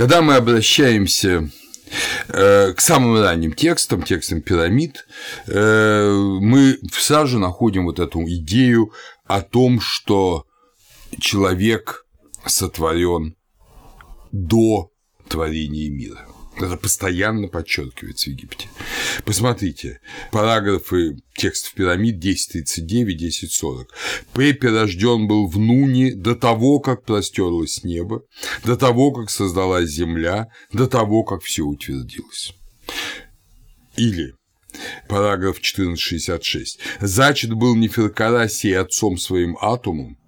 Когда мы обращаемся э, к самым ранним текстам, текстам пирамид, э, мы сразу находим вот эту идею о том, что человек сотворен до творения мира. Это постоянно подчеркивается в Египте. Посмотрите, параграфы текстов пирамид 10.39, 10.40. Пепе рожден был в Нуне до того, как простерлось небо, до того, как создалась земля, до того, как все утвердилось. Или параграф 14.66. Зачат был Неферкарасий отцом своим атомом,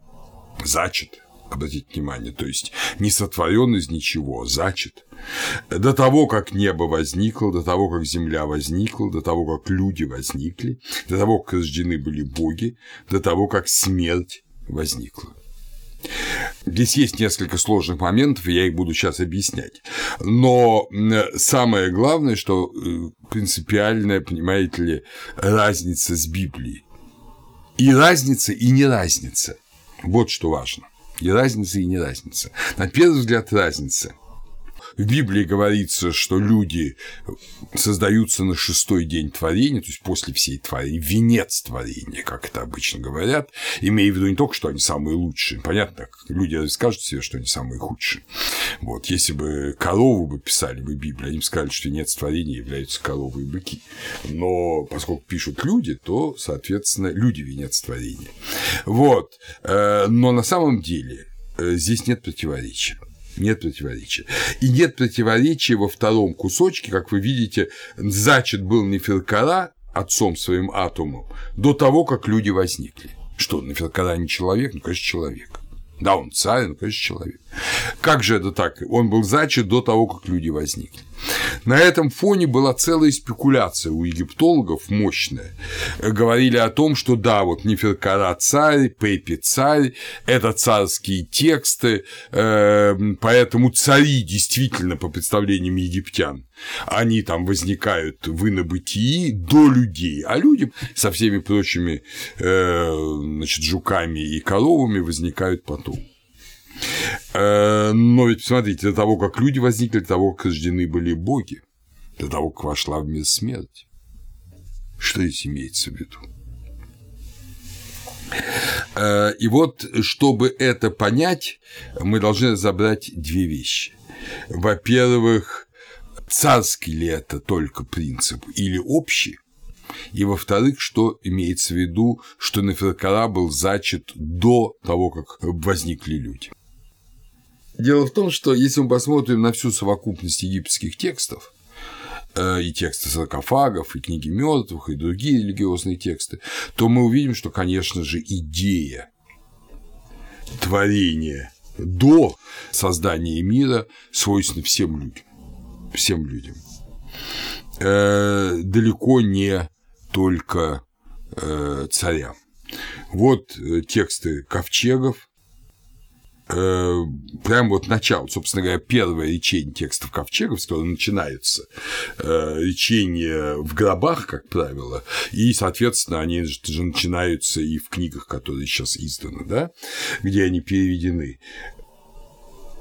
зачат, обратите внимание, то есть не сотворен из ничего, зачат, до того, как небо возникло, до того, как земля возникла, до того, как люди возникли, до того, как рождены были боги, до того, как смерть возникла. Здесь есть несколько сложных моментов, я их буду сейчас объяснять. Но самое главное, что э, принципиальная, понимаете ли, разница с Библией. И разница, и не разница. Вот что важно. И разница, и не разница. На первый взгляд, разница в Библии говорится, что люди создаются на шестой день творения, то есть после всей творения, венец творения, как это обычно говорят, имея в виду не только, что они самые лучшие, понятно, люди скажут себе, что они самые худшие. Вот, если бы корову бы писали бы Библию, они бы сказали, что венец творения являются коровы и быки. Но поскольку пишут люди, то, соответственно, люди венец творения. Вот. Э, но на самом деле э, здесь нет противоречия. Нет противоречия. И нет противоречия во втором кусочке, как вы видите, зачат был Неферкара отцом своим атомом до того, как люди возникли. Что, Неферкара не человек? Ну, конечно, человек. Да, он царь, ну, конечно, человек. Как же это так? Он был зачат до того, как люди возникли. На этом фоне была целая спекуляция у египтологов мощная. Говорили о том, что да, вот Неферкара царь, Пепи царь, это царские тексты, эм, поэтому цари действительно, по представлениям египтян, они там возникают в инобытии до людей, а люди со всеми прочими э, значит, жуками и коровами возникают потом. Э, но ведь смотрите, до того, как люди возникли, до того, как рождены были боги, до того, как вошла в мир смерть. Что здесь имеется в виду? Э, и вот, чтобы это понять, мы должны разобрать две вещи. Во-первых, царский ли это только принцип или общий, и во-вторых, что имеется в виду, что Неферкара был зачат до того, как возникли люди. Дело в том, что если мы посмотрим на всю совокупность египетских текстов, э, и тексты саркофагов, и книги мертвых, и другие религиозные тексты, то мы увидим, что, конечно же, идея творения до создания мира свойственна всем людям. Всем людям. Э, далеко не только э, царям. Вот тексты ковчегов, э, прям вот начало, собственно говоря, первое речение текстов ковчегов, с которого начинаются э, речения в гробах, как правило, и, соответственно, они же начинаются и в книгах, которые сейчас изданы, да, где они переведены.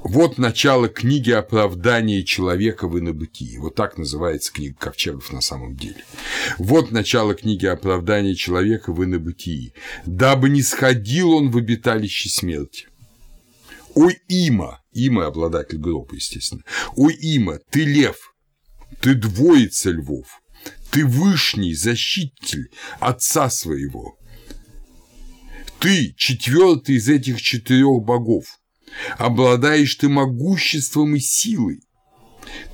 Вот начало книги оправдания человека в инобытии. Вот так называется книга Ковчегов на самом деле. Вот начало книги оправдания человека в инобытии. Дабы не сходил он в обиталище смерти. Ой, Има, Има обладатель гроба, естественно. Ой, Има, ты лев, ты двоица львов, ты вышний защититель отца своего. Ты четвертый из этих четырех богов. Обладаешь ты могуществом и силой.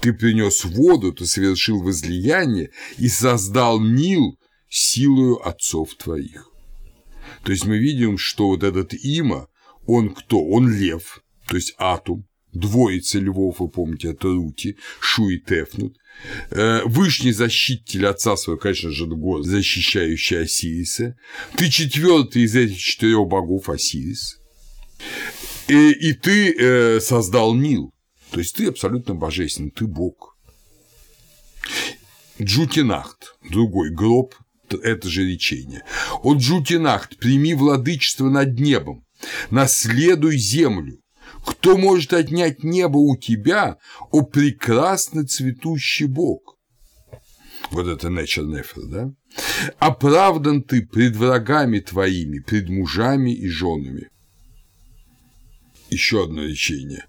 Ты принес воду, ты совершил возлияние и создал Нил силою отцов твоих. То есть мы видим, что вот этот Има, он кто? Он лев, то есть атум, двоица львов, вы помните, это Рути, Шу и Тефнут, э, Вышний защититель отца своего, конечно же, год, защищающий Осириса. Ты четвертый из этих четырех богов Осирис. И, и ты э, создал Нил. То есть ты абсолютно божественный, ты бог. Джутинахт, другой гроб, это же речение. О Джутинахт, прими владычество над небом, наследуй землю, Кто может отнять небо у тебя, о прекрасно цветущий Бог? Вот это nature nefer, да? Оправдан ты пред врагами твоими, пред мужами и женами. Еще одно речение.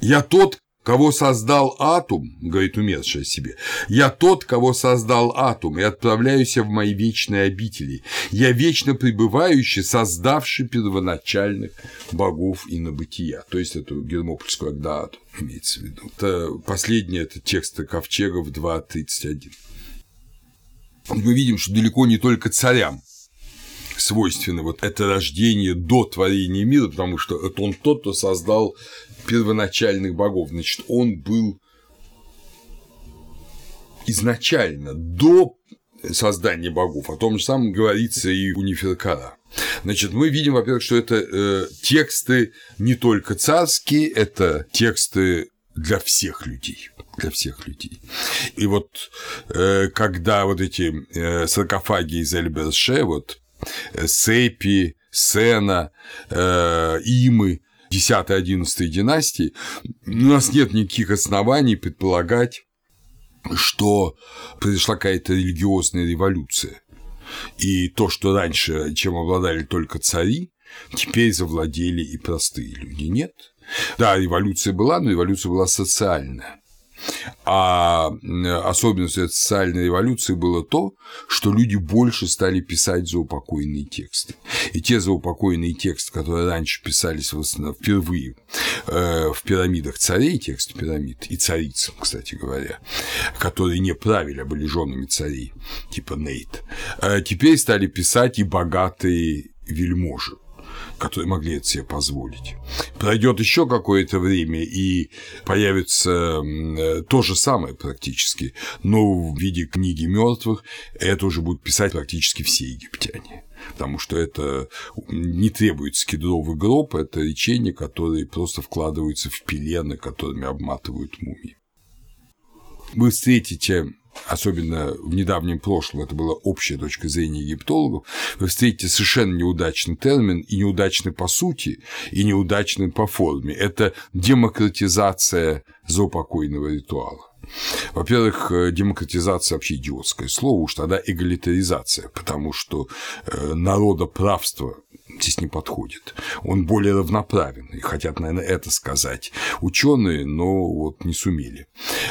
Я тот, кого создал атом, говорит умерший себе, я тот, кого создал атом, и отправляюсь в мои вечные обители. Я вечно пребывающий, создавший первоначальных богов и набытия. То есть эту гермопольскую Агдаату имеется в виду. Это последний это текст Ковчегов 2.31. Мы видим, что далеко не только царям свойственно вот это рождение до творения мира, потому что это он тот, кто создал первоначальных богов. Значит, он был изначально, до создания богов. О том же самом говорится и у Неферкара. Значит, мы видим, во-первых, что это э, тексты не только царские, это тексты для всех людей для всех людей. И вот э, когда вот эти э, саркофаги из Эльберше, вот э, Сепи, Сена, э, Имы, 10-11 династии, у нас нет никаких оснований предполагать, что произошла какая-то религиозная революция. И то, что раньше, чем обладали только цари, теперь завладели и простые люди. Нет. Да, революция была, но революция была социальная. А особенностью социальной революции было то, что люди больше стали писать заупокойные тексты. И те заупокойные тексты, которые раньше писались впервые э, в пирамидах царей, тексты пирамид, и цариц, кстати говоря, которые не правили, а были женами царей, типа Нейт, э, теперь стали писать и богатые вельможи которые могли это себе позволить. Пройдет еще какое-то время, и появится то же самое практически, но в виде книги мертвых это уже будут писать практически все египтяне. Потому что это не требуется кедровый гроб, это речения, которые просто вкладываются в пелены, которыми обматывают мумии. Вы встретите особенно в недавнем прошлом, это была общая точка зрения египтологов, вы встретите совершенно неудачный термин и неудачный по сути, и неудачный по форме. Это демократизация заупокойного ритуала. Во-первых, э, демократизация вообще идиотское слово, уж тогда эгалитаризация, потому что э, народоправство здесь не подходит. Он более равноправен, хотят, наверное, это сказать ученые, но вот не сумели.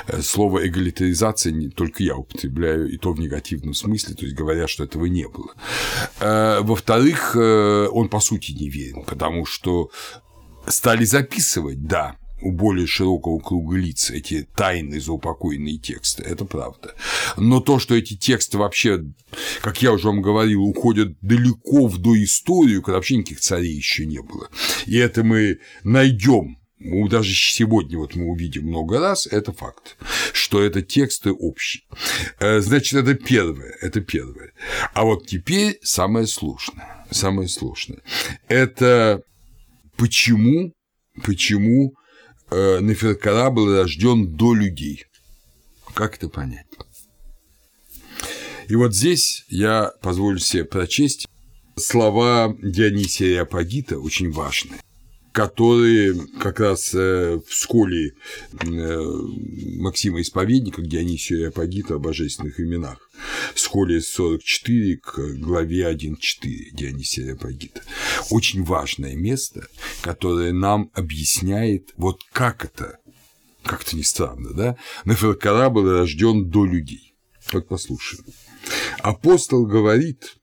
Э, слово эгалитаризация не только я употребляю, и то в негативном смысле, то есть говоря, что этого не было. Во-вторых, он по сути не верен, потому что стали записывать, да, у более широкого круга лиц эти тайные заупокойные тексты, это правда. Но то, что эти тексты вообще, как я уже вам говорил, уходят далеко в доисторию, когда вообще никаких царей еще не было, и это мы найдем даже сегодня вот мы увидим много раз, это факт, что это тексты общие. Э, значит, это первое, это первое. А вот теперь самое сложное, самое сложное. Это почему, почему Э, Неферкара был рожден до людей. Как это понять? И вот здесь я позволю себе прочесть слова Дионисия Апагита, очень важные которые как раз э, в школе э, Максима Исповедника, где Дионисия Апогита о божественных именах, в школе 44 к главе 1.4 Дионисия и Апогита. Очень важное место, которое нам объясняет, вот как это, как-то не странно, да? Неферкара был рожден до людей. Вот послушаем. Апостол говорит,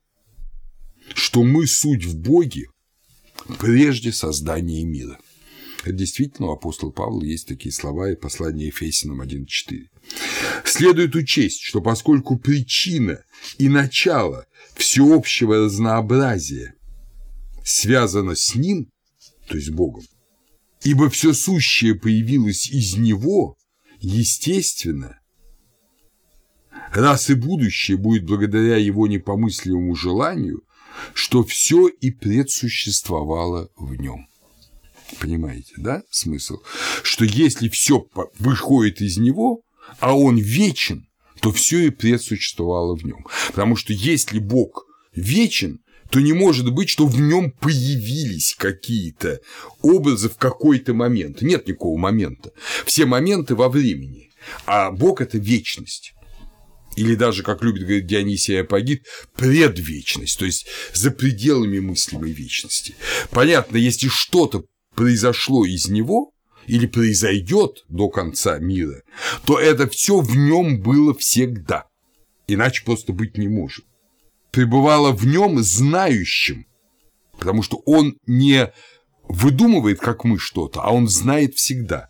что мы суть в Боге прежде создания мира. Это действительно у апостола Павла есть такие слова и послание Ефесиным 1.4. Следует учесть, что поскольку причина и начало всеобщего разнообразия связано с Ним, то есть Богом, ибо все сущее появилось из Него, естественно, раз и будущее будет благодаря Его непомысливому желанию, что все и предсуществовало в нем. Понимаете, да, смысл? Что если все выходит из него, а он вечен, то все и предсуществовало в нем. Потому что если Бог вечен, то не может быть, что в нем появились какие-то образы в какой-то момент. Нет никакого момента. Все моменты во времени. А Бог – это вечность. Или даже, как любит говорить Дионисий Апогит, предвечность, то есть за пределами мыслимой вечности. Понятно, если что-то произошло из него, или произойдет до конца мира, то это все в нем было всегда. Иначе просто быть не может. Пребывало в нем знающим, потому что он не выдумывает, как мы что-то, а он знает всегда.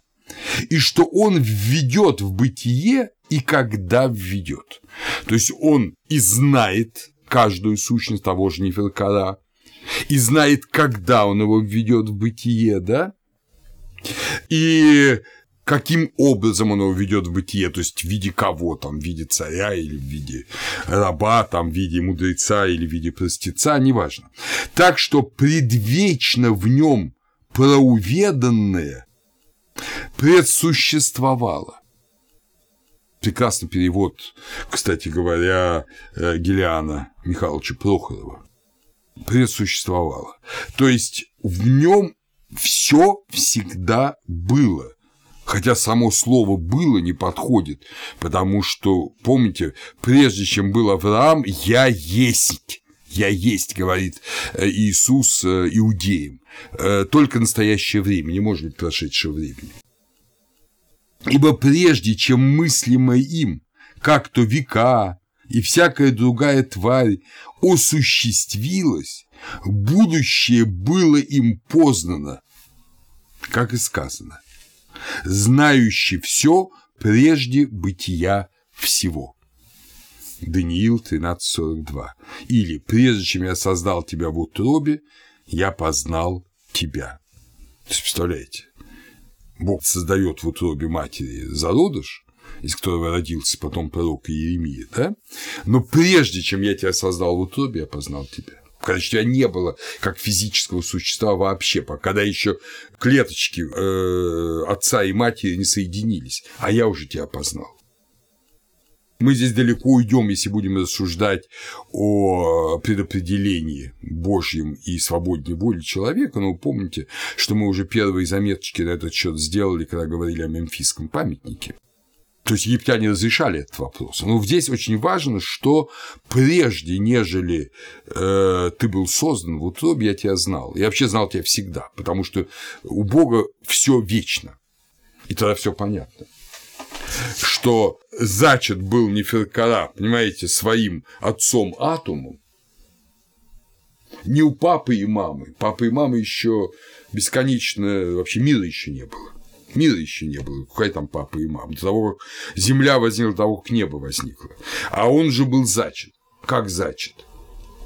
И что он введет в бытие и когда введет. То есть он и знает каждую сущность того же Неферкара, и знает, когда он его введет в бытие, да, и каким образом оно ведет в бытие, то есть в виде кого там, в виде царя или в виде раба, там, в виде мудреца или в виде простеца, неважно. Так что предвечно в нем проуведанное предсуществовало. Прекрасный перевод, кстати говоря, э, Гелиана Михайловича Прохорова. Предсуществовало. То есть в нем все всегда было. Хотя само слово «было» не подходит, потому что, помните, прежде чем был Авраам, «я есть». «Я есть», говорит э, Иисус э, иудеям. Э, только настоящее время, не может быть прошедшего времени. Ибо прежде, чем мыслимое им, как то века и всякая другая тварь осуществилась, будущее было им познано, как и сказано, знающий все прежде бытия всего. Даниил 13.42. Или «Прежде чем я создал тебя в утробе, я познал тебя». То есть, представляете, Бог создает в утробе матери зародыш, из которого родился потом пророк Иеремия, да? Но прежде чем я тебя создал в утробе, я познал тебя еще тебя не было как физического существа вообще, когда еще клеточки э, отца и матери не соединились, а я уже тебя познал. Мы здесь далеко уйдем, если будем рассуждать о предопределении Божьем и свободной воли человека, но помните, что мы уже первые заметочки на этот счет сделали, когда говорили о мемфисском памятнике. То есть египтяне разрешали этот вопрос. Но здесь очень важно, что прежде, нежели э, ты был создан в утробе, я тебя знал. Я вообще знал тебя всегда, потому что у Бога все вечно. И тогда все понятно. Что зачат был Неферкара, понимаете, своим отцом Атомом, не у папы и мамы. Папы и мамы еще бесконечно, вообще мира еще не было. Мира еще не было, какая там папа и мама. До того, как земля возникла, до того, как небо возникло. А он же был зачат. Как зачат?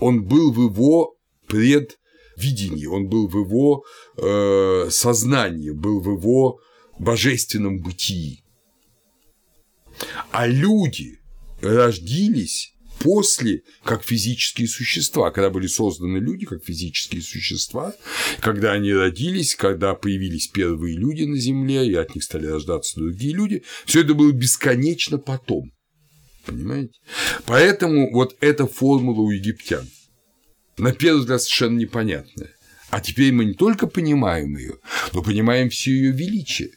Он был в его предвидении, он был в его э, сознании, был в его божественном бытии. А люди рождились после как физические существа, когда были созданы люди как физические существа, когда они родились, когда появились первые люди на Земле, и от них стали рождаться другие люди, все это было бесконечно потом. Понимаете? Поэтому вот эта формула у египтян на первый взгляд совершенно непонятная. А теперь мы не только понимаем ее, но понимаем все ее величие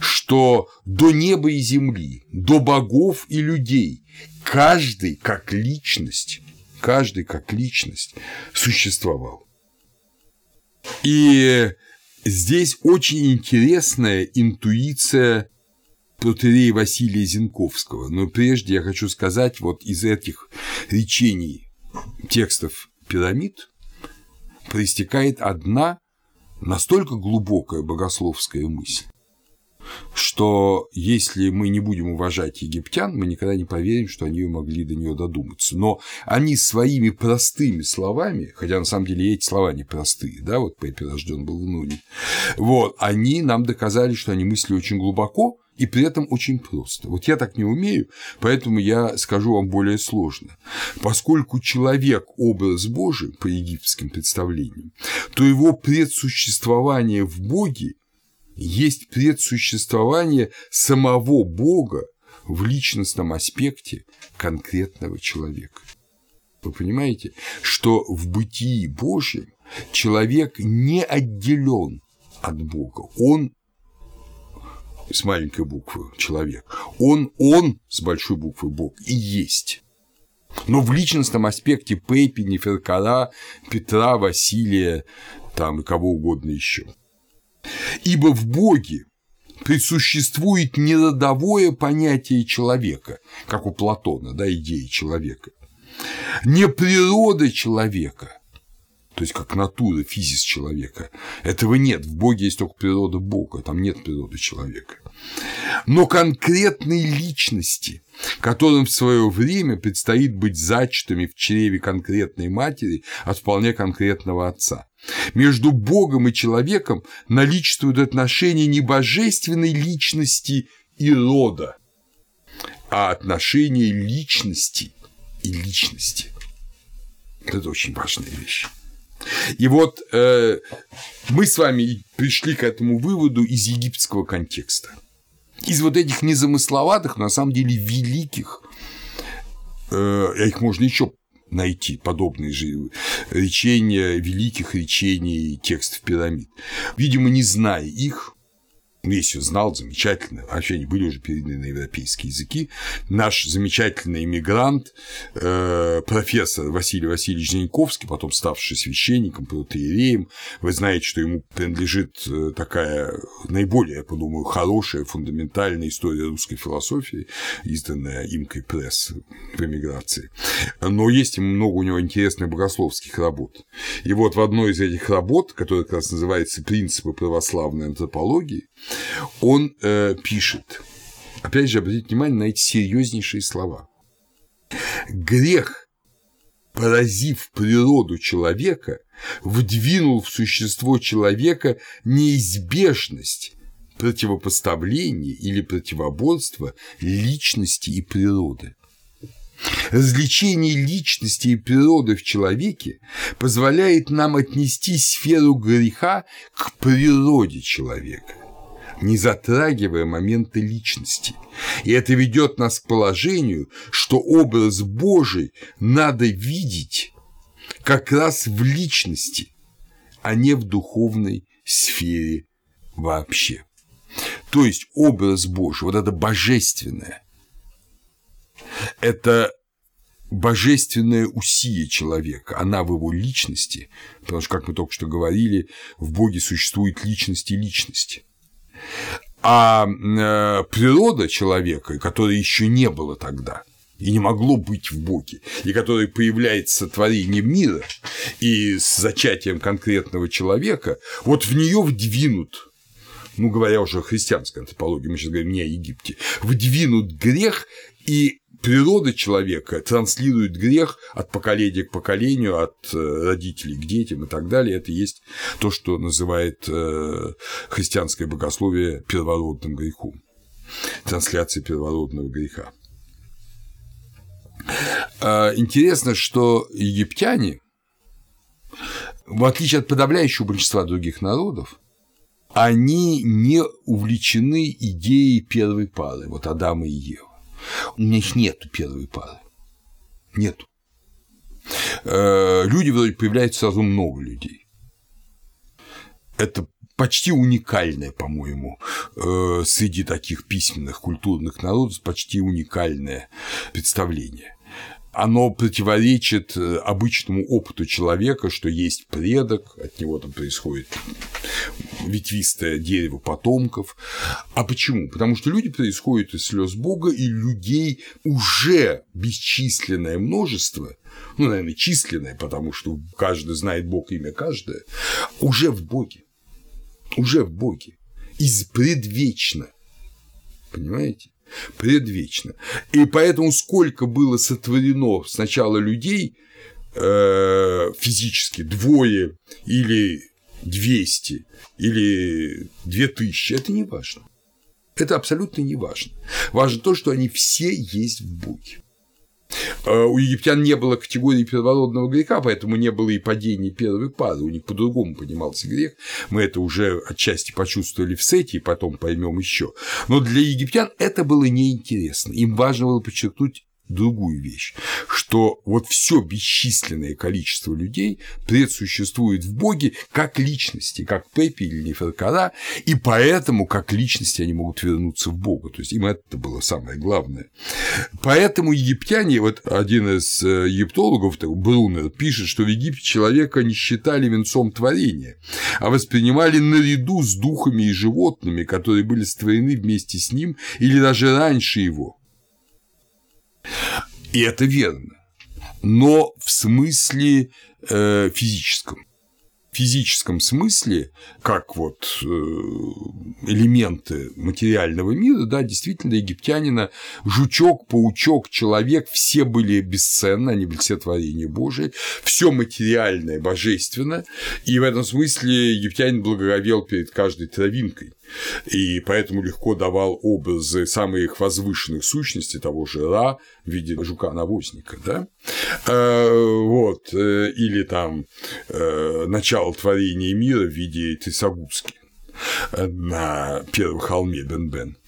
что до неба и земли, до богов и людей каждый как личность, каждый как личность существовал. И здесь очень интересная интуиция протерея Василия Зинковского. Но прежде я хочу сказать, вот из этих речений текстов пирамид проистекает одна настолько глубокая богословская мысль, что если мы не будем уважать египтян, мы никогда не поверим, что они могли до нее додуматься. Но они своими простыми словами, хотя на самом деле эти слова не простые, да, вот Пеппи рожден был в Нуне, вот, они нам доказали, что они мыслили очень глубоко, и при этом очень просто. Вот я так не умею, поэтому я скажу вам более сложно. Поскольку человек – образ Божий по египетским представлениям, то его предсуществование в Боге есть предсуществование самого Бога в личностном аспекте конкретного человека. Вы понимаете, что в бытии Божьем человек не отделен от Бога. Он с маленькой буквы человек. Он, он с большой буквы Бог и есть. Но в личностном аспекте Пепи, Неферкара, Петра, Василия, там и кого угодно еще. Ибо в Боге присуществует не родовое понятие человека, как у Платона, да, идеи человека, не природа человека, то есть как натура, физис человека. Этого нет. В Боге есть только природа Бога, там нет природы человека. Но конкретной личности, которым в свое время предстоит быть зачатыми в чреве конкретной матери от вполне конкретного отца. Между Богом и человеком наличествуют отношения не божественной личности и рода, а отношения личности и личности. Это очень важная вещь. И вот э, мы с вами пришли к этому выводу из египетского контекста. Из вот этих незамысловатых, на самом деле великих, э, их можно еще найти подобные же речения, великих речений текстов пирамид. Видимо, не зная их, Мессию знал замечательно, вообще они были уже переданы на европейские языки. Наш замечательный иммигрант, э, профессор Василий Васильевич Зеньковский, потом ставший священником, протеереем, вы знаете, что ему принадлежит э, такая наиболее, я подумаю, хорошая, фундаментальная история русской философии, изданная имкой пресс в эмиграции. Но есть много у него интересных богословских работ. И вот в одной из этих работ, которая как раз называется «Принципы православной антропологии», он э, пишет, опять же, обратите внимание на эти серьезнейшие слова. Грех, поразив природу человека, вдвинул в существо человека неизбежность противопоставления или противоборства личности и природы. Развлечение личности и природы в человеке позволяет нам отнести сферу греха к природе человека не затрагивая моменты личности. И это ведет нас к положению, что образ Божий надо видеть как раз в личности, а не в духовной сфере вообще. То есть образ Божий, вот это божественное, это божественное усие человека, она в его личности, потому что, как мы только что говорили, в Боге существует личность и личность. А э, природа человека, которой еще не было тогда, и не могло быть в Боге, и которое появляется творением мира, и с зачатием конкретного человека, вот в нее вдвинут ну, говоря уже о христианской антропологии, мы сейчас говорим не о Египте, вдвинут грех и природа человека транслирует грех от поколения к поколению, от э, родителей к детям и так далее. Это есть то, что называет э, христианское богословие первородным грехом, трансляцией первородного греха. А, интересно, что египтяне, в отличие от подавляющего большинства других народов, они не увлечены идеей первой пары, вот Адама и Евы. У них нет первой пары. Нету. Э, люди вроде появляется сразу много людей. Это почти уникальное, по-моему, э, среди таких письменных культурных народов, почти уникальное представление оно противоречит э, обычному опыту человека, что есть предок, от него там происходит ветвистое дерево потомков. А почему? Потому что люди происходят из слез Бога, и людей уже бесчисленное множество, ну, наверное, численное, потому что каждый знает Бог имя каждое, уже в Боге. Уже в Боге. Из предвечно. Понимаете? Предвечно. И поэтому сколько было сотворено сначала людей э, физически, двое или 200 или 2000, это не важно. Это абсолютно не важно. Важно то, что они все есть в Боге. Э, у египтян не было категории первородного греха, поэтому не было и падения первой пары, у них по-другому понимался грех. Мы это уже отчасти почувствовали в сете, и потом поймем еще. Но для египтян это было неинтересно. Им важно было подчеркнуть другую вещь, что вот все бесчисленное количество людей предсуществует в Боге как личности, как Пепи или Неферкара, и поэтому как личности они могут вернуться в Бога. То есть им это было самое главное. Поэтому египтяне, вот один из э, египтологов, Брунер, пишет, что в Египте человека не считали венцом творения, а воспринимали наряду с духами и животными, которые были створены вместе с ним или даже раньше его. И это верно. Но в смысле э, физическом. В физическом смысле, как вот э, элементы материального мира, да, действительно, египтянина, жучок, паучок, человек, все были бесценны, они были все творения Божие, все материальное, божественно, и в этом смысле египтянин благоговел перед каждой травинкой и поэтому легко давал образы самых возвышенных сущностей того же Ра в виде жука-навозника, да, э, вот, э, или там э, начало творения мира в виде Трисагуски на первом холме Бен-Бен,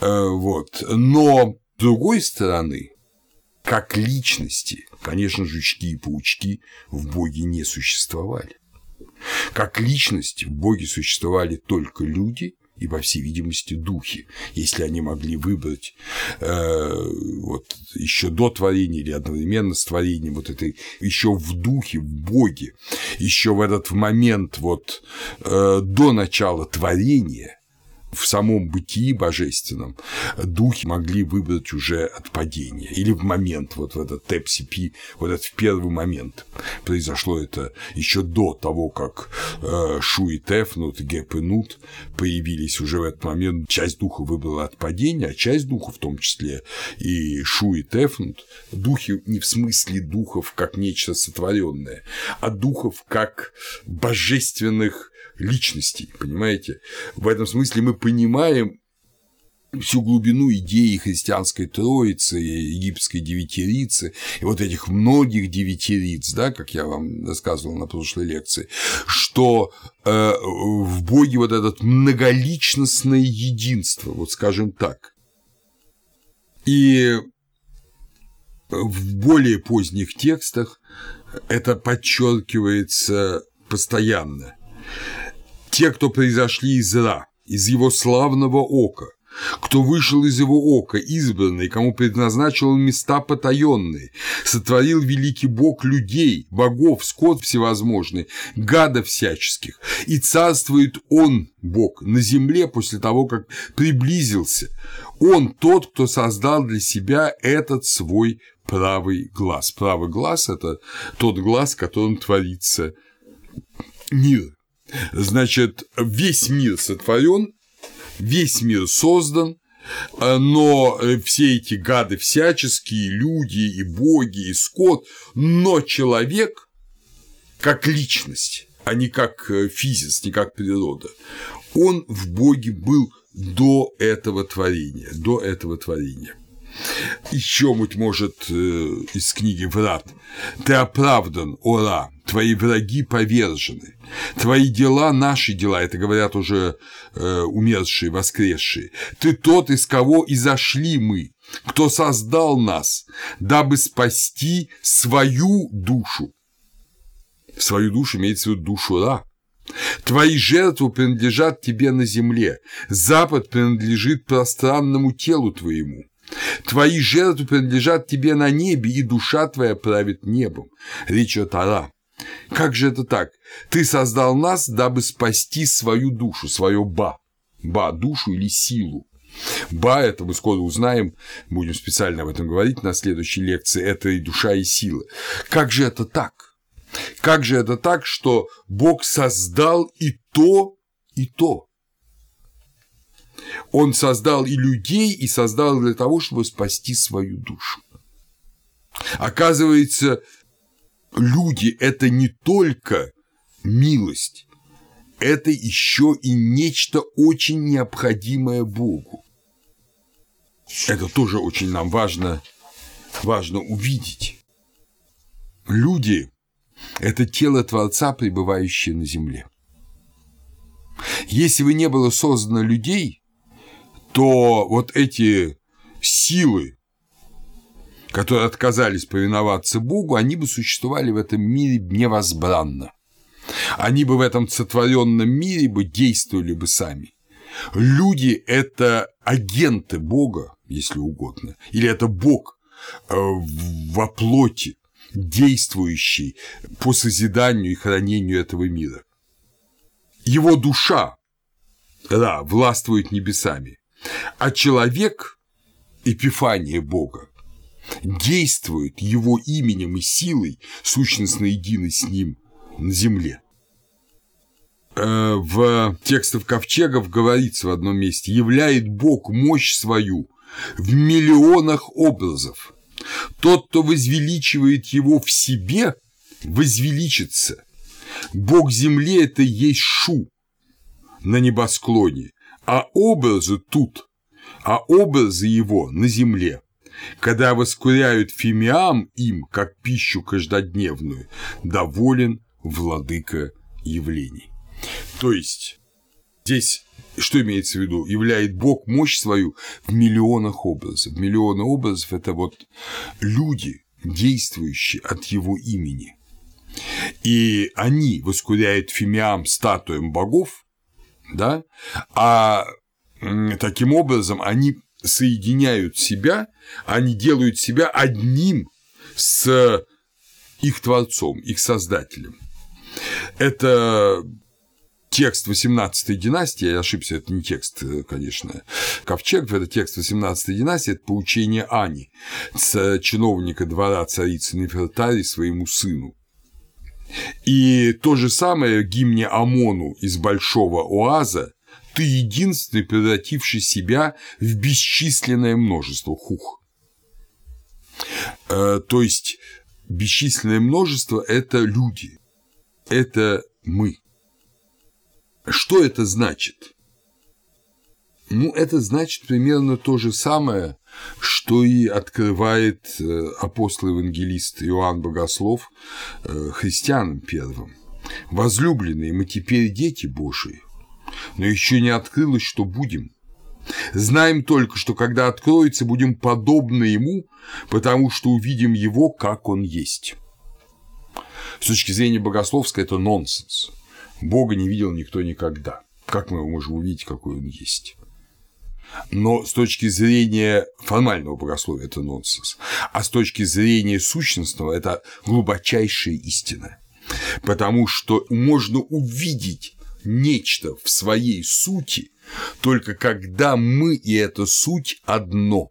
вот, но с другой стороны, как личности, конечно, жучки и паучки в Боге не существовали. Как личности в Боге существовали только люди, и, по всей видимости, духи, если они могли выбрать э, вот еще до творения или одновременно с творением вот этой еще в духе, в Боге, еще в этот момент вот э, до начала творения в самом бытии божественном духи могли выбрать уже от падения или в момент, вот в этот тепсипи, вот этот в первый момент. Произошло это еще до того, как э, Шу и Тефнут, Геп и Нут появились уже в этот момент. Часть духа выбрала от падения, а часть духа, в том числе и Шу и Тефнут, духи не в смысле духов как нечто сотворенное, а духов как божественных личностей, понимаете? В этом смысле мы понимаем всю глубину идеи христианской троицы, египетской девятирицы и вот этих многих девятириц, да, как я вам рассказывал на прошлой лекции, что э, в Боге вот это многоличностное единство, вот скажем так. И в более поздних текстах это подчеркивается постоянно те, кто произошли из Ра, из его славного ока, кто вышел из его ока, избранный, кому предназначил места потаенные, сотворил великий Бог людей, богов, скот всевозможный, гадов всяческих, и царствует Он, Бог, на земле после того, как приблизился. Он тот, кто создал для себя этот свой правый глаз. Правый глаз – это тот глаз, которым творится мир. Значит, весь мир сотворен, весь мир создан, но все эти гады всяческие, люди и боги, и скот, но человек как личность, а не как физис, не как природа, он в Боге был до этого творения, до этого творения. Еще, быть может, э, из книги «Врат». «Ты оправдан, ора, твои враги повержены, твои дела – наши дела», это говорят уже э, умершие, воскресшие. «Ты тот, из кого и зашли мы, кто создал нас, дабы спасти свою душу». Свою душу имеется в виду душу Ра. Твои жертвы принадлежат тебе на земле, Запад принадлежит пространному телу твоему. Твои жертвы принадлежат тебе на небе, и душа твоя правит небом. Речь о Тара. Как же это так? Ты создал нас, дабы спасти свою душу, свое ба. Ба – душу или силу. Ба – это мы скоро узнаем, будем специально об этом говорить на следующей лекции, это и душа, и сила. Как же это так? Как же это так, что Бог создал и то, и то? Он создал и людей, и создал для того, чтобы спасти свою душу. Оказывается, люди – это не только милость, это еще и нечто очень необходимое Богу. Это тоже очень нам важно, важно увидеть. Люди – это тело Творца, пребывающее на земле. Если бы не было создано людей, то вот эти силы, которые отказались повиноваться Богу, они бы существовали в этом мире невозбранно. Они бы в этом сотворенном мире бы действовали бы сами. Люди – это агенты Бога, если угодно, или это Бог э, во плоти, действующий по созиданию и хранению этого мира. Его душа, да, властвует небесами, а человек – эпифания Бога, действует его именем и силой, сущностно единой с ним на земле. Э, в текстах ковчегов говорится в одном месте «являет Бог мощь свою в миллионах образов. Тот, кто возвеличивает его в себе, возвеличится. Бог земли – это есть Шу на небосклоне, а образы тут, а образы его на земле. Когда воскуряют фимиам им, как пищу каждодневную, доволен владыка явлений. То есть здесь что имеется в виду? Являет Бог мощь свою в миллионах образов. Миллионы образов – это вот люди, действующие от Его имени. И они воскуряют фимиам статуям богов, да, а таким образом они соединяют себя, они делают себя одним с их Творцом, их Создателем. Это текст 18 династии, я ошибся, это не текст, э, конечно, Ковчег, это текст 18 династии, это поучение Ани, чиновника двора царицы Нефертари своему сыну. И то же самое гимне Амону из Большого Оаза «Ты единственный, превративший себя в бесчисленное множество хух». Э, то есть бесчисленное множество – это люди, это мы. Что это значит? Ну, это значит примерно то же самое, что и открывает э, апостол-евангелист Иоанн Богослов э, христианам первым. Возлюбленные, мы теперь дети Божии, но еще не открылось, что будем. Знаем только, что когда откроется, будем подобны Ему, потому что увидим Его, как Он есть. С точки зрения богословской это нонсенс. Бога не видел никто никогда. Как мы его можем увидеть, какой он есть? Но с точки зрения формального богословия это нонсенс, а с точки зрения сущностного это глубочайшая истина. Потому что можно увидеть нечто в своей сути только когда мы и эта суть одно.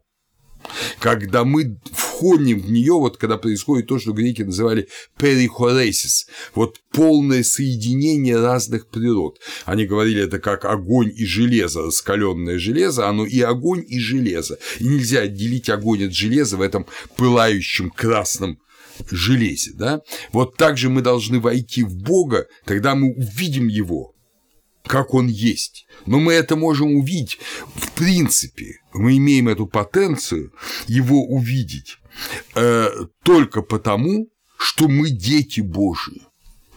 Когда мы входим в нее, вот когда происходит то, что греки называли перихоресис, вот полное соединение разных природ. Они говорили, это как огонь и железо, раскаленное железо, оно и огонь, и железо. И нельзя отделить огонь от железа в этом пылающем красном железе, да? Вот так же мы должны войти в Бога, тогда мы увидим Его, как Он есть. Но мы это можем увидеть в принципе. Мы имеем эту потенцию его увидеть э, только потому, что мы дети Божии,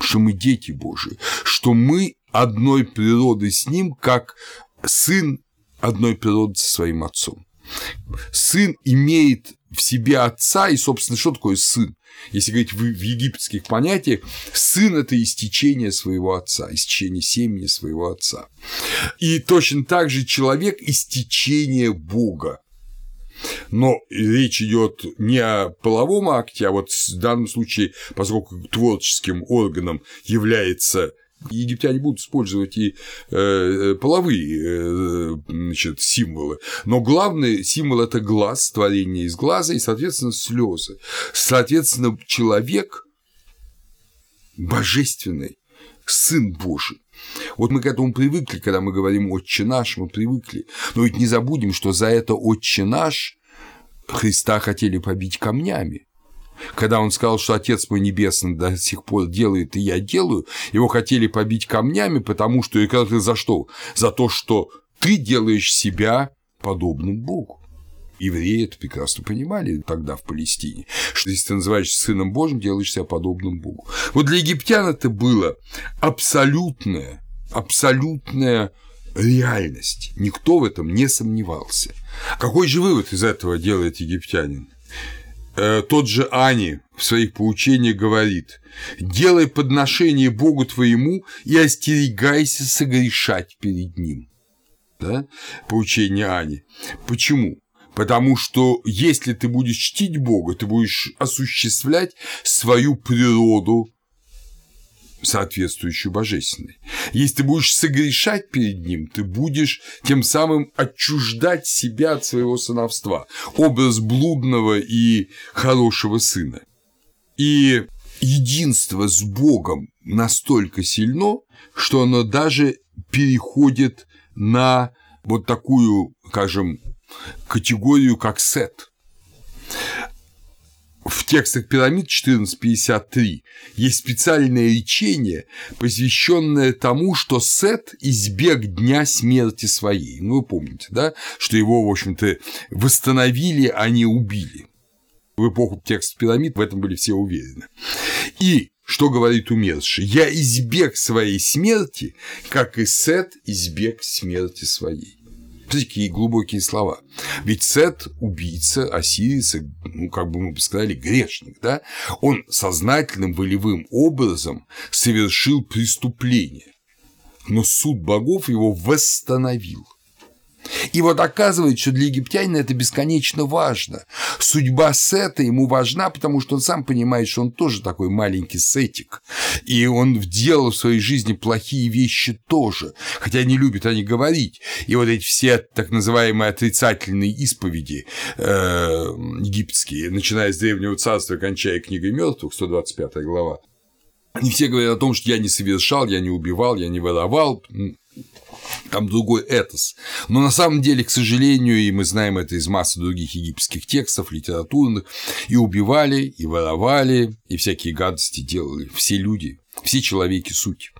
что мы дети Божии, что мы одной природы с Ним, как сын одной природы со своим отцом. Сын имеет в себе отца, и, собственно, что такое сын? Если говорить в, египетских понятиях, сын – это истечение своего отца, истечение семени своего отца. И точно так же человек – истечение Бога. Но речь идет не о половом акте, а вот в данном случае, поскольку творческим органом является египтяне будут использовать и э, половые э, значит, символы, но главный символ – это глаз, творение из глаза и, соответственно, слезы. Соответственно, человек божественный, Сын Божий. Вот мы к этому привыкли, когда мы говорим «Отче наш», мы привыкли. Но ведь не забудем, что за это «Отче наш» Христа хотели побить камнями. Когда он сказал, что Отец мой Небесный до сих пор делает, и я делаю, его хотели побить камнями, потому что, и когда ты за что? За то, что ты делаешь себя подобным Богу. Евреи это прекрасно понимали тогда в Палестине, что если ты называешься Сыном Божьим, делаешь себя подобным Богу. Вот для египтян это было абсолютная, абсолютная реальность. Никто в этом не сомневался. Какой же вывод из этого делает египтянин? Э, тот же Ани в своих поучениях говорит «Делай подношение Богу твоему и остерегайся согрешать перед Ним». Да? Поучение Ани. Почему? Потому что если ты будешь чтить Бога, ты будешь осуществлять свою природу соответствующую божественной. Если ты будешь согрешать перед ним, ты будешь тем самым отчуждать себя от своего сыновства, образ блудного и хорошего сына. И единство с Богом настолько сильно, что оно даже переходит на вот такую, скажем, категорию, как сет в текстах пирамид 1453 есть специальное речение, посвященное тому, что Сет избег дня смерти своей. Ну, вы помните, да, что его, в общем-то, восстановили, а не убили. В эпоху текста пирамид в этом были все уверены. И что говорит умерший? «Я избег своей смерти, как и Сет избег смерти своей». Какие глубокие слова. Ведь Сет – убийца, осирица, ну, как бы мы бы сказали, грешник, да? Он сознательным волевым образом совершил преступление, но суд богов его восстановил. И вот оказывается, что для египтянина это бесконечно важно. Судьба Сета ему важна, потому что он сам понимает, что он тоже такой маленький сетик. И он делал в своей жизни плохие вещи тоже. Хотя не любят они говорить. И вот эти все так называемые отрицательные исповеди э, египетские, начиная с Древнего Царства, кончая книгой мертвых, 125 глава, они все говорят о том, что я не совершал, я не убивал, я не воровал, там другой этос. Но на самом деле, к сожалению, и мы знаем это из массы других египетских текстов, литературных, и убивали, и воровали, и всякие гадости делали все люди, все человеки суть.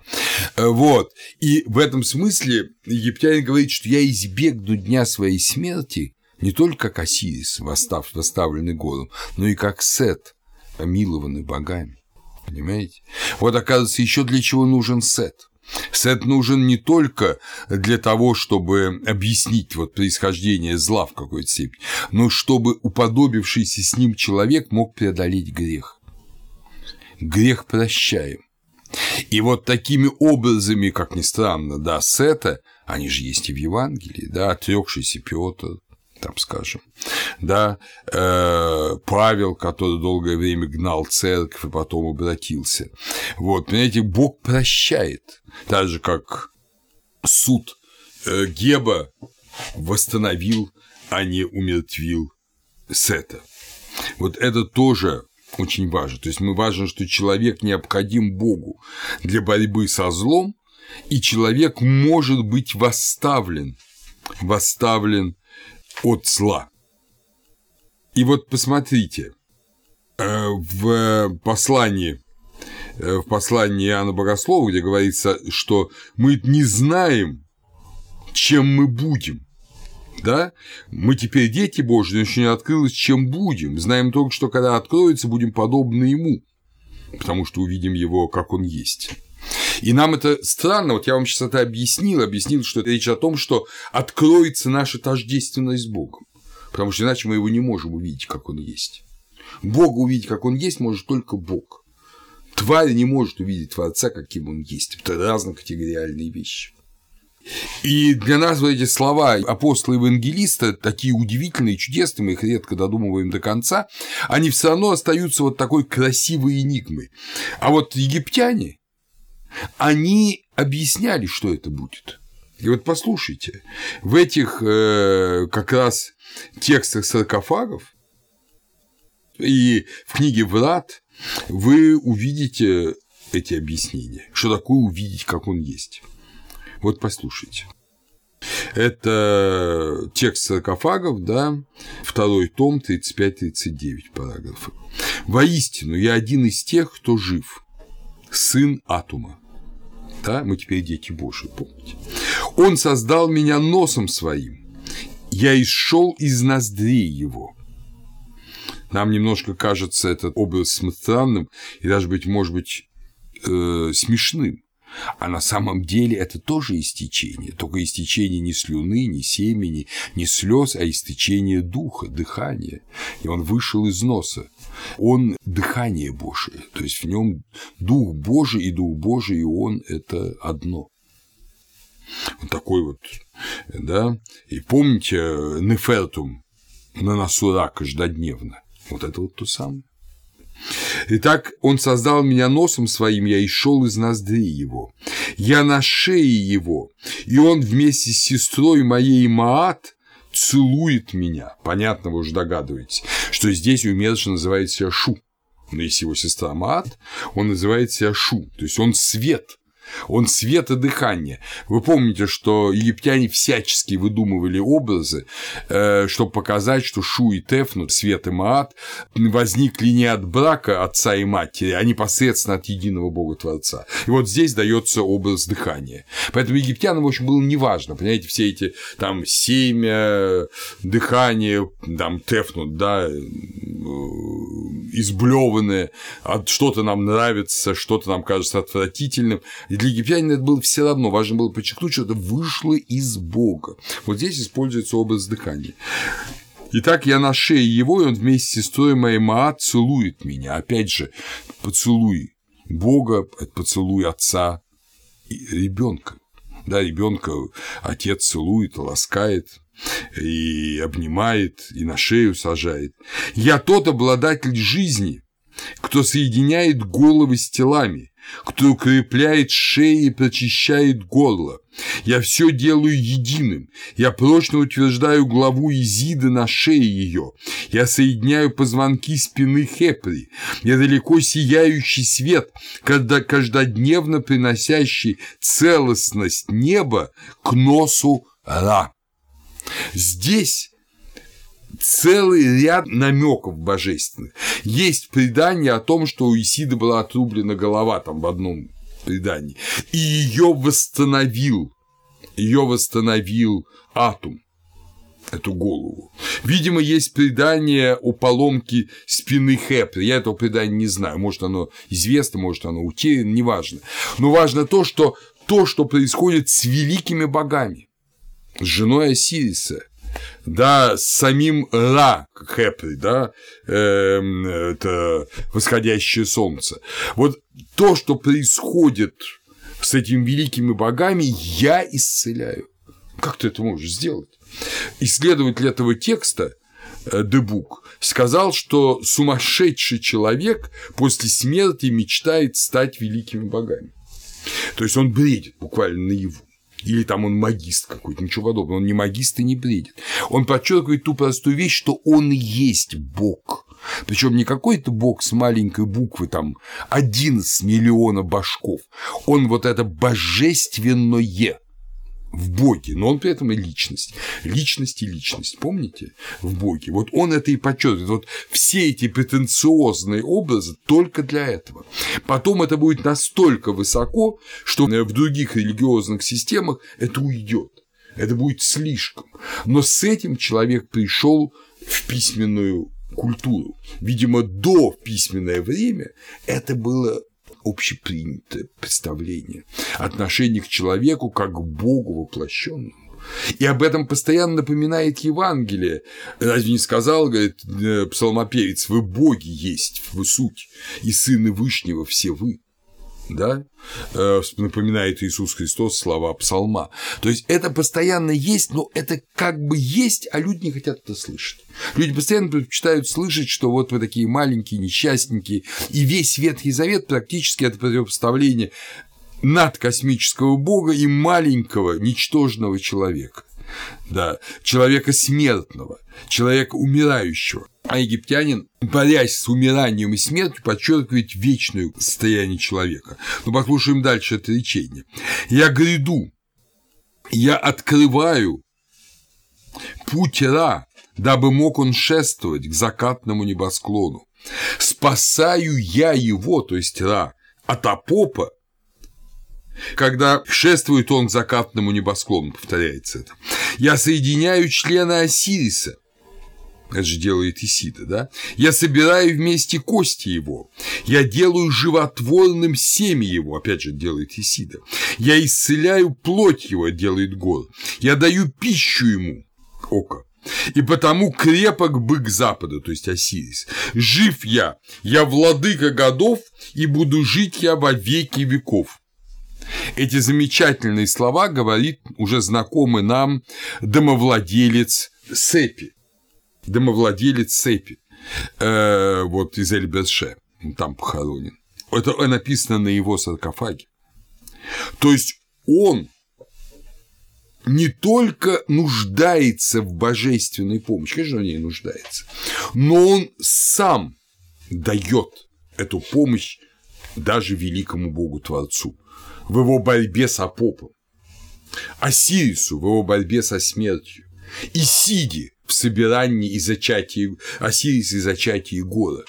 Э, вот. И в этом смысле египтянин говорит, что я избегну дня своей смерти не только как Осирис, восстав, восставленный годом, но и как Сет, помилованный богами. Понимаете? Вот оказывается, еще для чего нужен Сет – Сет нужен не только для того, чтобы объяснить вот происхождение зла в какой-то степени, но чтобы уподобившийся с ним человек мог преодолеть грех. Грех прощаем. И вот такими образами, как ни странно, да, Сета, они же есть и в Евангелии, да, отрекшийся Петр, там скажем, да, э, Павел, который долгое время гнал церковь и потом обратился. Вот, понимаете, Бог прощает, так же, как суд э, Геба восстановил, а не умертвил Сета. Вот это тоже очень важно. То есть мы важно, что человек необходим Богу для борьбы со злом, и человек может быть восставлен, восставлен от зла. И вот посмотрите, э, в послании э, в послании Иоанна Богослова, где говорится, что мы не знаем, чем мы будем, да, мы теперь дети Божьи, но еще не открылось, чем будем, знаем только, что когда откроется, будем подобны Ему, потому что увидим Его, как Он есть. И нам это странно, вот я вам сейчас это объяснил, объяснил, что это речь о том, что откроется наша тождественность с Богом, потому что иначе мы его не можем увидеть, как он есть. Бога увидеть, как он есть, может только Бог. Тварь не может увидеть Творца, каким он есть. Это разнокатегориальные вещи. И для нас вот эти слова апостола-евангелиста, такие удивительные, чудесные, мы их редко додумываем до конца, они все равно остаются вот такой красивой энигмой. А вот египтяне, они объясняли, что это будет. И вот послушайте, в этих э, как раз текстах саркофагов и в книге «Врат» вы увидите эти объяснения, что такое увидеть, как он есть. Вот послушайте. Это текст саркофагов, да, второй том, 35-39 параграфы. «Воистину, я один из тех, кто жив, сын Атума, да, мы теперь дети Божьи, помните. Он создал меня носом своим, я исшел из ноздрей его. Нам немножко кажется этот образ странным и даже быть, может быть, э, смешным. а на самом деле это тоже истечение, только истечение не слюны, не семени, не слез, а истечение духа, дыхания. И он вышел из носа. Он дыхание Божие, то есть в нем Дух Божий и Дух Божий, и он – это одно. Вот такой вот, да. И помните, нефертум на носу рак каждодневно. Вот это вот то самое. Итак, он создал меня носом своим, я и шел из ноздри его. Я на шее его, и он вместе с сестрой моей Маат целует меня. Понятно, вы уже догадываетесь, что здесь умерший называет себя Шу. Но если его сестра Маат, он называет себя Шу, то есть он свет – он света дыхания. Вы помните, что египтяне всячески выдумывали образы, э, чтобы показать, что Шу и Тефну, свет и Маат, возникли не от брака отца и матери, а непосредственно от единого Бога Творца. И вот здесь дается образ дыхания. Поэтому египтянам, в общем, было неважно, понимаете, все эти там семя, дыхание, там Тефну, да, э, изблеванное, что-то нам нравится, что-то нам кажется отвратительным. И для египтянина это было все равно. Важно было подчеркнуть, что это вышло из Бога. Вот здесь используется образ дыхания. Итак, я на шее его, и он вместе с сестрой моей Маат целует меня. Опять же, поцелуй Бога, поцелуй отца ребенка. Да, ребенка отец целует, ласкает, и обнимает, и на шею сажает. Я тот обладатель жизни, кто соединяет головы с телами, кто укрепляет шеи и прочищает горло. Я все делаю единым. Я прочно утверждаю главу Изиды на шее ее. Я соединяю позвонки спины Хепри. Я далеко сияющий свет, когда каждодневно приносящий целостность неба к носу Ра. Здесь целый ряд намеков божественных. Есть предание о том, что у Исиды была отрублена голова там в одном предании, и ее восстановил, ее восстановил Атум эту голову. Видимо, есть предание о поломке спины Хепри. Я этого предания не знаю. Может, оно известно, может, оно утеряно, неважно. Но важно то, что то, что происходит с великими богами, с женой Осириса, да, с самим Ра, Хепри, да, э, это восходящее солнце. Вот то, что происходит с этими великими богами, я исцеляю. Как ты это можешь сделать? Исследователь этого текста э, Дебук сказал, что сумасшедший человек после смерти мечтает стать великими богами. То есть он бредит буквально наяву или там он магист какой-то, ничего подобного, он не магист и не бредит. Он подчеркивает ту простую вещь, что он есть Бог. Причем не какой-то бог с маленькой буквы, там 11 миллионов башков. Он вот это божественное в Боге, но он при этом и личность. Личность и личность, помните? В Боге. Вот он это и подчеркивает. Вот все эти претенциозные образы только для этого. Потом это будет настолько высоко, что в других религиозных системах это уйдет. Это будет слишком. Но с этим человек пришел в письменную культуру. Видимо, до письменное время это было общепринятое представление, отношение к человеку как к Богу воплощенному. И об этом постоянно напоминает Евангелие. Разве не сказал, говорит, э, псалмопевец, вы боги есть, вы суть, и сыны Вышнего все вы да, э, напоминает Иисус Христос слова псалма. То есть это постоянно есть, но это как бы есть, а люди не хотят это слышать. Люди постоянно предпочитают слышать, что вот вы такие маленькие, несчастненькие, и весь Ветхий Завет практически это противопоставление надкосмического бога и маленького, ничтожного человека. Да, человека смертного, человека умирающего. А египтянин, борясь с умиранием и смертью, подчеркивает вечное состояние человека. Но послушаем дальше это речение. «Я гряду, я открываю путь Ра, дабы мог он шествовать к закатному небосклону. Спасаю я его, то есть Ра, от Апопа, когда шествует он к закатному небосклону, повторяется это. Я соединяю члена Осириса, это же делает Исида, да? Я собираю вместе кости его, я делаю животворным семя его, опять же, делает Исида. Я исцеляю плоть его, делает Гор. Я даю пищу ему, око. И потому крепок бык Запада, то есть Осирис. Жив я, я владыка годов, и буду жить я во веки веков. Эти замечательные слова говорит уже знакомый нам домовладелец Сепи. Домовладелец Сепи. Э, вот из Эльберше. Там похоронен. Это написано на его саркофаге. То есть он не только нуждается в божественной помощи, конечно, в ней нуждается, но он сам дает эту помощь даже великому Богу Творцу в его борьбе с Апопом, Осирису в его борьбе со смертью, Исиде в собирании и зачатии Осириса и зачатии Гора.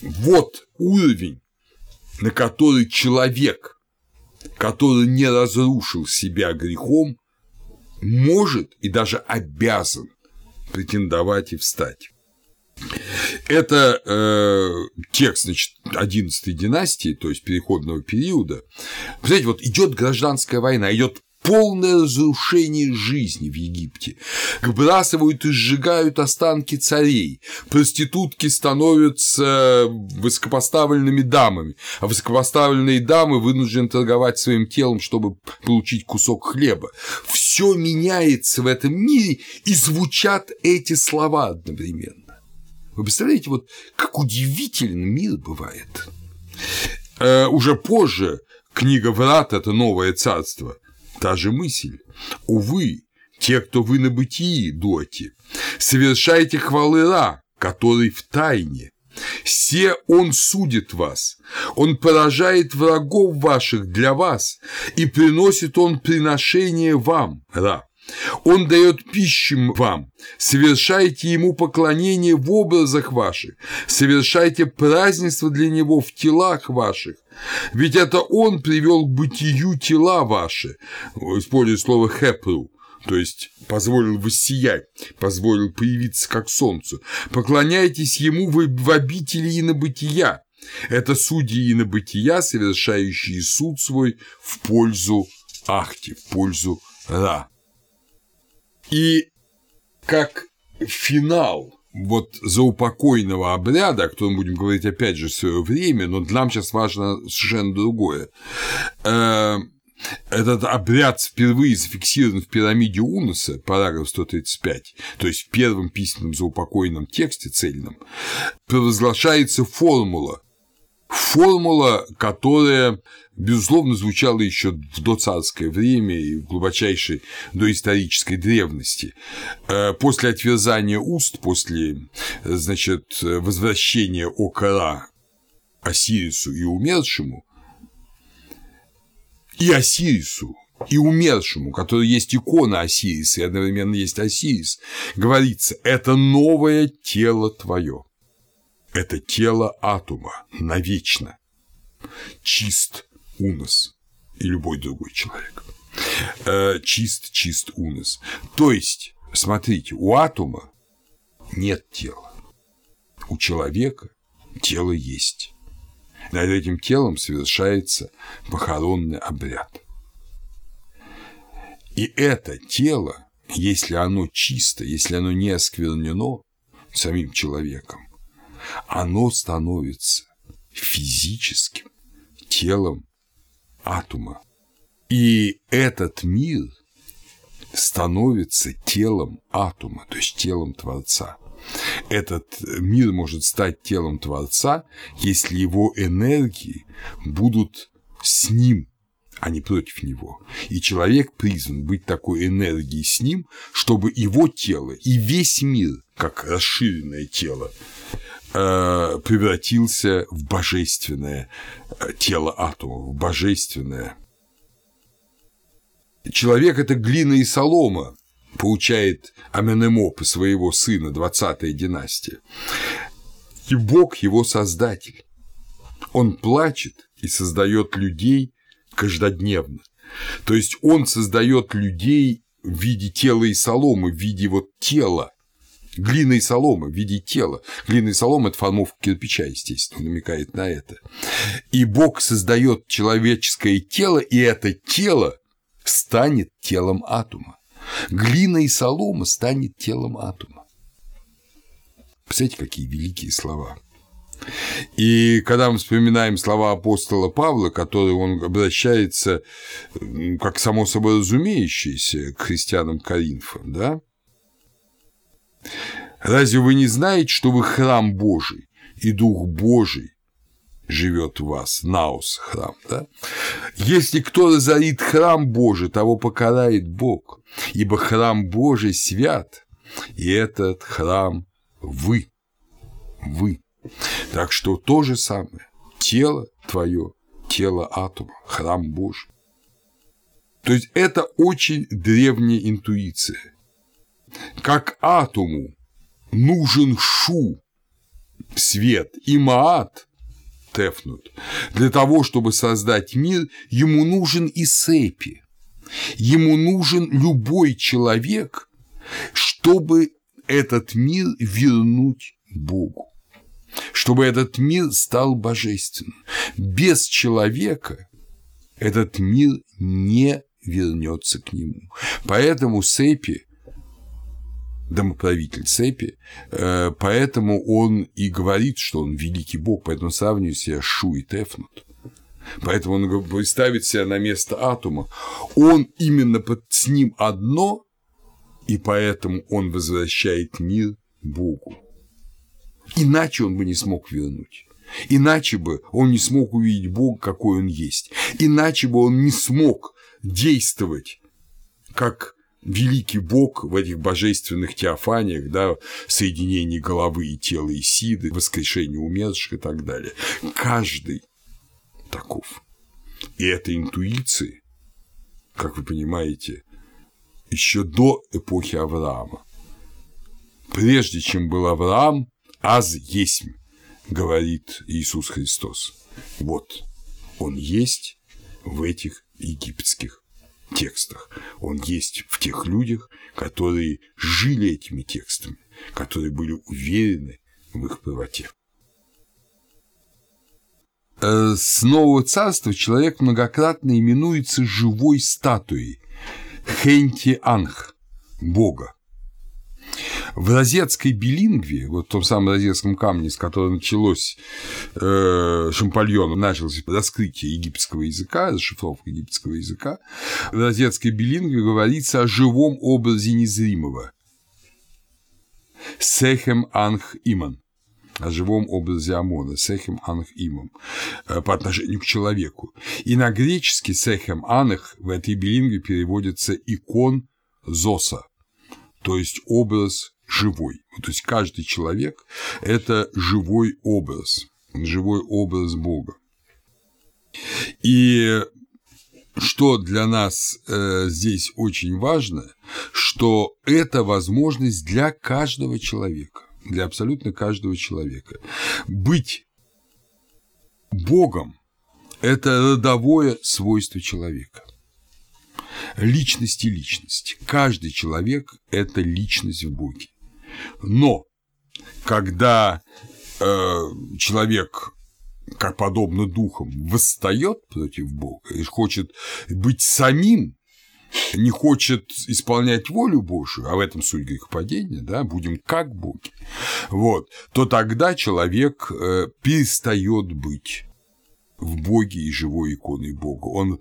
Вот уровень, на который человек, который не разрушил себя грехом, может и даже обязан претендовать и встать. Это э, текст, значит, 11 династии, то есть переходного периода. Знаете, вот идет гражданская война, идет полное разрушение жизни в Египте. Выбрасывают и сжигают останки царей. Проститутки становятся высокопоставленными дамами, а высокопоставленные дамы вынуждены торговать своим телом, чтобы получить кусок хлеба. Все меняется в этом мире, и звучат эти слова одновременно. Вы представляете, вот как удивительно мир бывает. Э, уже позже книга «Врат» — это новое царство, та же мысль. Увы, те, кто вы на бытии доте, совершайте хвалы Ра, который в тайне. Все он судит вас, он поражает врагов ваших для вас, и приносит он приношение вам, Ра. Он дает пищу вам, совершайте ему поклонение в образах ваших, совершайте празднество для него в телах ваших, ведь это он привел к бытию тела ваши, используя слово «хепру», то есть позволил воссиять, позволил появиться как солнцу. Поклоняйтесь ему в обители инобытия. Это судьи инобытия, совершающие суд свой в пользу Ахти, в пользу Ра. И как финал вот заупокойного обряда, о котором будем говорить опять же в свое время, но нам сейчас важно совершенно другое. Э, этот обряд впервые зафиксирован в пирамиде Уноса, параграф 135, то есть в первом письменном заупокойном тексте цельном, провозглашается формула, формула, которая безусловно, звучало еще в доцарское время и в глубочайшей доисторической древности. Э, после отверзания уст, после, значит, возвращения Окара Осирису и умершему, и Осирису, и умершему, который есть икона Осириса, и одновременно есть Осирис, говорится, это новое тело твое, это тело атома навечно, чист, Унос и любой другой человек. Э, чист, чист Унос. То есть, смотрите, у атома нет тела. У человека тело есть. Над этим телом совершается похоронный обряд. И это тело, если оно чисто, если оно не осквернено самим человеком, оно становится физическим телом атома. И этот мир становится телом атома, то есть телом Творца. Этот мир может стать телом Творца, если его энергии будут с ним, а не против него. И человек призван быть такой энергией с ним, чтобы его тело и весь мир, как расширенное тело, Э, превратился в божественное э, тело атома, в божественное. Человек – это глина и солома, получает Аменемоп своего сына, 20-я династия. И Бог – его создатель. Он плачет и создает людей каждодневно. То есть он создает людей в виде тела и соломы, в виде вот тела, Глина и солома в виде тела. Глина и солома – это формовка кирпича, естественно, намекает на это. И Бог создает человеческое тело, и это тело станет телом атома. Глина и солома станет телом атома. Представляете, какие великие слова. И когда мы вспоминаем слова апостола Павла, которые он обращается, как само собой разумеющееся, к христианам Коринфа, да, Разве вы не знаете, что вы храм Божий, и Дух Божий живет в вас, наус храм, да? Если кто разорит храм Божий, того покарает Бог, ибо храм Божий свят, и этот храм вы, вы. Так что то же самое, тело твое, тело атома, храм Божий. То есть это очень древняя интуиция. Как атому нужен шу, свет, и маат, тефнут. Для того, чтобы создать мир, ему нужен и сепи. Ему нужен любой человек, чтобы этот мир вернуть Богу. Чтобы этот мир стал божественным. Без человека этот мир не вернется к нему. Поэтому Сепи домоправитель цепи, э, поэтому он и говорит, что он великий бог, поэтому сравнивает себя Шу и Тефнут. Поэтому он ставит себя на место атома. Он именно под, с ним одно, и поэтому он возвращает мир Богу. Иначе он бы не смог вернуть. Иначе бы он не смог увидеть Бога, какой он есть. Иначе бы он не смог действовать как великий Бог в этих божественных теофаниях, да, соединении головы и тела и сиды, воскрешение умерших и так далее. Каждый таков. И эта интуиция, как вы понимаете, еще до эпохи Авраама. Прежде чем был Авраам, аз есть, говорит Иисус Христос. Вот, он есть в этих египетских текстах. Он есть в тех людях, которые жили этими текстами, которые были уверены в их правоте. Э, с Нового Царства человек многократно именуется живой статуей Хенти Анх, Бога. В розетской билингве, вот в том самом розетском камне, с которого началось э, Шампальоном, началось раскрытие египетского языка, расшифровка египетского языка, в розетской билингве говорится о живом образе незримого. Сехем Анх Иман о живом образе Амона, Сехем Анх Имам, э, по отношению к человеку. И на греческий Сехем Анах в этой билингве переводится икон Зоса, то есть образ живой. То есть каждый человек – это живой образ, живой образ Бога. И что для нас э, здесь очень важно, что это возможность для каждого человека, для абсолютно каждого человека. Быть Богом – это родовое свойство человека личности личности. Каждый человек – это личность в Боге. Но когда э, человек как подобно духам, восстает против Бога и хочет быть самим, не хочет исполнять волю Божию, а в этом суть грехопадения, да, будем как боги, вот, то тогда человек э, перестает быть в Боге и живой иконой Бога. Он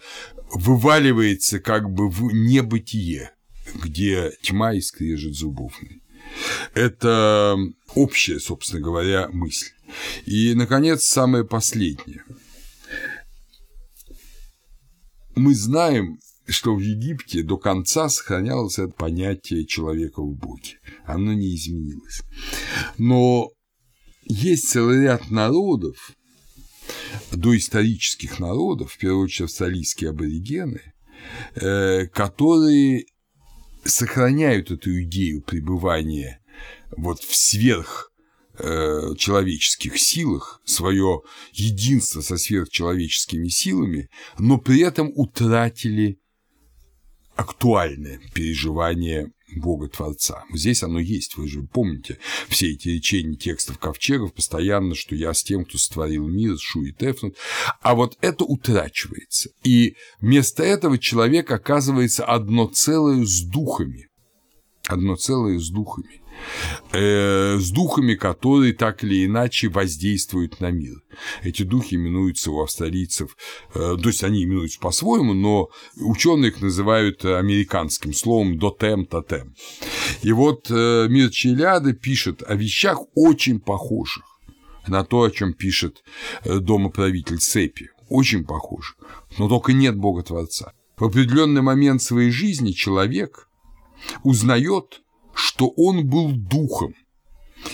вываливается как бы в небытие, где тьма и скрежет зубовный. Это общая, собственно говоря, мысль. И, наконец, самое последнее. Мы знаем, что в Египте до конца сохранялось это понятие человека в Боге. Оно не изменилось. Но есть целый ряд народов, доисторических народов, в первую очередь австралийские аборигены, э, которые сохраняют эту идею пребывания вот в сверх э, человеческих силах, свое единство со сверхчеловеческими силами, но при этом утратили актуальное переживание Бога-творца. Здесь оно есть, вы же помните все эти речения текстов ковчегов постоянно, что я с тем, кто сотворил мир, шу и тефнут. А вот это утрачивается. И вместо этого человек оказывается одно целое с духами. Одно целое с духами э, с духами, которые так или иначе воздействуют на мир. Эти духи именуются у австралийцев, э, то есть они именуются по-своему, но ученые их называют американским словом дотем тотем. И вот э, Мир Челяда пишет о вещах очень похожих на то, о чем пишет э, домоправитель Сепи. Очень похожих, но только нет Бога Творца. В определенный момент своей жизни человек узнает что он был духом,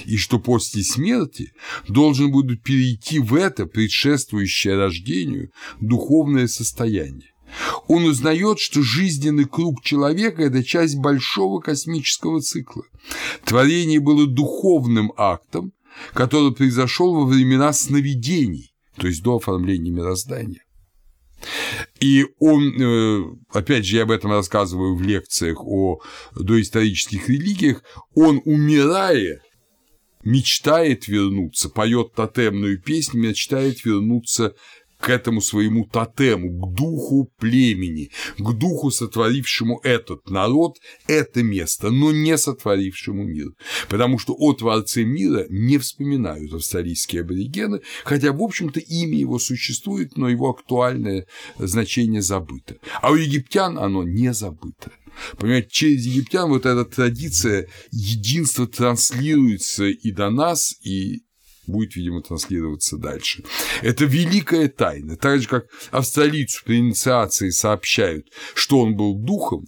и что после смерти должен будет перейти в это предшествующее рождению духовное состояние. Он узнает, что жизненный круг человека – это часть большого космического цикла. Творение было духовным актом, который произошел во времена сновидений, то есть до оформления мироздания. И он, э, опять же, я об этом рассказываю в лекциях о доисторических религиях, он, умирая, мечтает вернуться, поет тотемную песню, мечтает вернуться к этому своему тотему, к духу племени, к духу, сотворившему этот народ, это место, но не сотворившему мир. Потому что о Творце мира не вспоминают австралийские аборигены, хотя, в общем-то, имя его существует, но его актуальное значение забыто. А у египтян оно не забыто. Понимаете, через египтян вот эта традиция единства транслируется и до нас, и будет, видимо, транслироваться дальше. Это великая тайна. Так же, как австралийцу при инициации сообщают, что он был духом,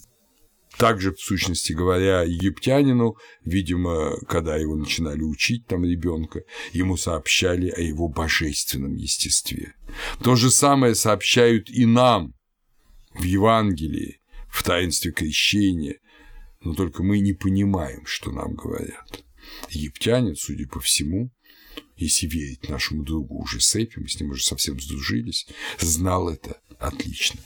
также, в сущности говоря, египтянину, видимо, когда его начинали учить там ребенка, ему сообщали о его божественном естестве. То же самое сообщают и нам в Евангелии, в таинстве крещения, но только мы не понимаем, что нам говорят. Египтянин, судя по всему, если верить нашему другу уже Сепи, мы с ним уже совсем сдружились, знал это отлично.